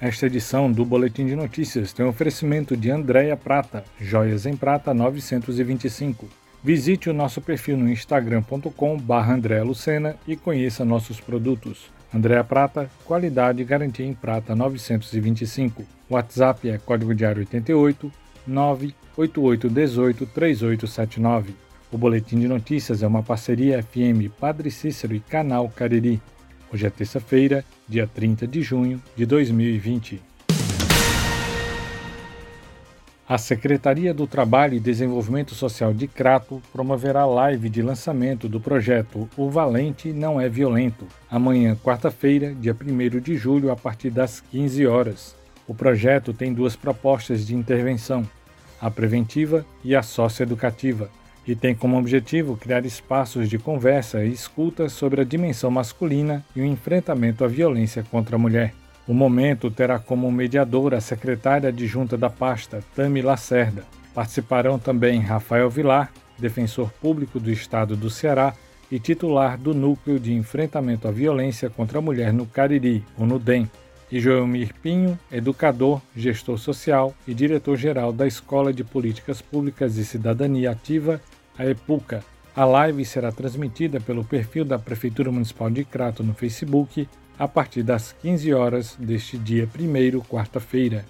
Esta edição do Boletim de Notícias tem um oferecimento de Andréia Prata, Joias em Prata 925. Visite o nosso perfil no instagram.com barra e conheça nossos produtos. Andréa Prata, qualidade e garantia em prata 925. WhatsApp é código diário 88 98818 3879. O Boletim de Notícias é uma parceria FM Padre Cícero e Canal Cariri. Hoje é terça-feira, dia 30 de junho de 2020. A Secretaria do Trabalho e Desenvolvimento Social de Crato promoverá live de lançamento do projeto O Valente Não é Violento, amanhã, quarta-feira, dia 1 de julho, a partir das 15 horas. O projeto tem duas propostas de intervenção: a preventiva e a socioeducativa e tem como objetivo criar espaços de conversa e escuta sobre a dimensão masculina e o enfrentamento à violência contra a mulher. O momento terá como mediadora a secretária adjunta da pasta, Tami Lacerda. Participarão também Rafael Vilar, defensor público do Estado do Ceará e titular do Núcleo de Enfrentamento à Violência contra a Mulher no Cariri, o NUDEM, e Joelmir Pinho, educador, gestor social e diretor-geral da Escola de Políticas Públicas e Cidadania Ativa a EPUCA. A live será transmitida pelo perfil da Prefeitura Municipal de Crato no Facebook a partir das 15 horas deste dia 1 quarta-feira.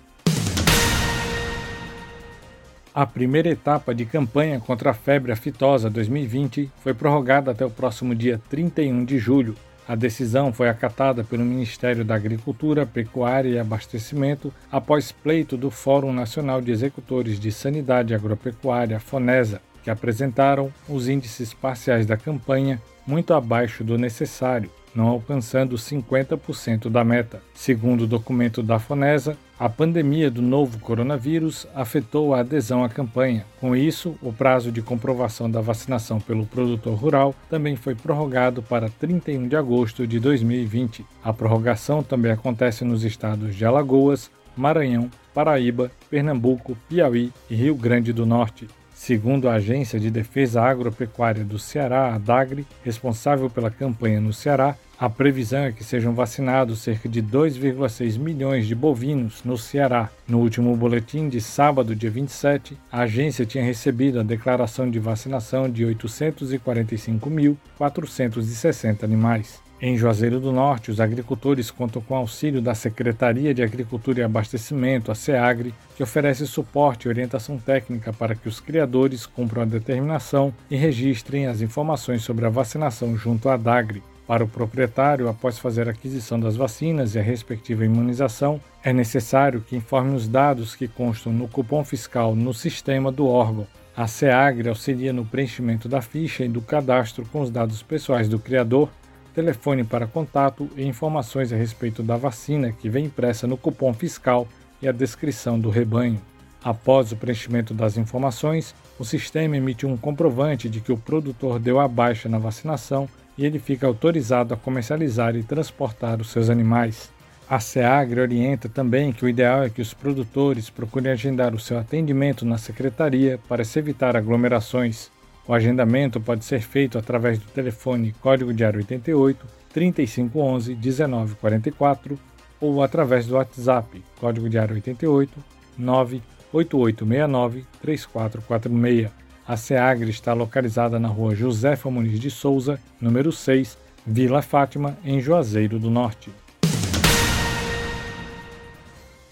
A primeira etapa de campanha contra a febre aftosa 2020 foi prorrogada até o próximo dia 31 de julho. A decisão foi acatada pelo Ministério da Agricultura, Pecuária e Abastecimento após pleito do Fórum Nacional de Executores de Sanidade Agropecuária, FONESA, que apresentaram os índices parciais da campanha muito abaixo do necessário, não alcançando 50% da meta. Segundo o documento da Fonesa, a pandemia do novo coronavírus afetou a adesão à campanha. Com isso, o prazo de comprovação da vacinação pelo produtor rural também foi prorrogado para 31 de agosto de 2020. A prorrogação também acontece nos estados de Alagoas, Maranhão, Paraíba, Pernambuco, Piauí e Rio Grande do Norte. Segundo a Agência de Defesa Agropecuária do Ceará, a DAGRE, responsável pela campanha no Ceará, a previsão é que sejam vacinados cerca de 2,6 milhões de bovinos no Ceará. No último boletim de sábado, dia 27, a agência tinha recebido a declaração de vacinação de 845.460 animais. Em Juazeiro do Norte, os agricultores contam com auxílio da Secretaria de Agricultura e Abastecimento, a SEAGRE, que oferece suporte e orientação técnica para que os criadores cumpram a determinação e registrem as informações sobre a vacinação junto à DAGRE. Para o proprietário, após fazer a aquisição das vacinas e a respectiva imunização, é necessário que informe os dados que constam no cupom fiscal no sistema do órgão. A SEAGRE auxilia no preenchimento da ficha e do cadastro com os dados pessoais do criador telefone para contato e informações a respeito da vacina que vem impressa no cupom fiscal e a descrição do rebanho. Após o preenchimento das informações, o sistema emite um comprovante de que o produtor deu a baixa na vacinação e ele fica autorizado a comercializar e transportar os seus animais. A SEAGRE orienta também que o ideal é que os produtores procurem agendar o seu atendimento na secretaria para se evitar aglomerações. O agendamento pode ser feito através do telefone código diário 88 3511 1944 ou através do WhatsApp código diário 88 98869 3446. A SEAGRE está localizada na rua Josefa Muniz de Souza, número 6, Vila Fátima, em Juazeiro do Norte.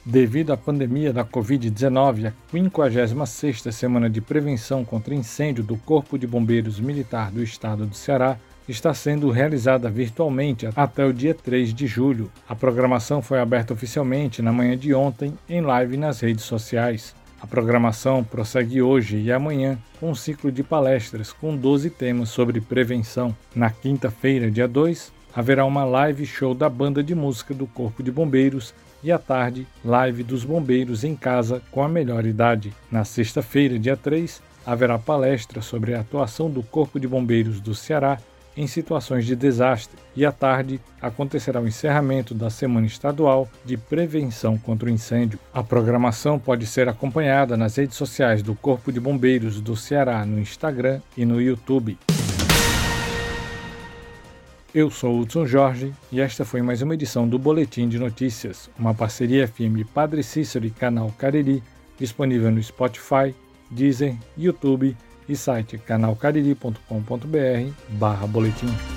Devido à pandemia da Covid-19, a 56ª Semana de Prevenção contra Incêndio do Corpo de Bombeiros Militar do Estado do Ceará está sendo realizada virtualmente até o dia 3 de julho. A programação foi aberta oficialmente na manhã de ontem em live nas redes sociais. A programação prossegue hoje e amanhã com um ciclo de palestras com 12 temas sobre prevenção. Na quinta-feira, dia 2, haverá uma live show da banda de música do Corpo de Bombeiros e à tarde, live dos bombeiros em casa com a melhor idade. Na sexta-feira, dia 3, haverá palestra sobre a atuação do Corpo de Bombeiros do Ceará em situações de desastre e à tarde acontecerá o encerramento da Semana Estadual de Prevenção contra o Incêndio. A programação pode ser acompanhada nas redes sociais do Corpo de Bombeiros do Ceará no Instagram e no YouTube. Eu sou Hudson Jorge e esta foi mais uma edição do Boletim de Notícias, uma parceria FM Padre Cícero e Canal Cariri, disponível no Spotify, Deezer, YouTube e site canalcariri.com.br barra boletim.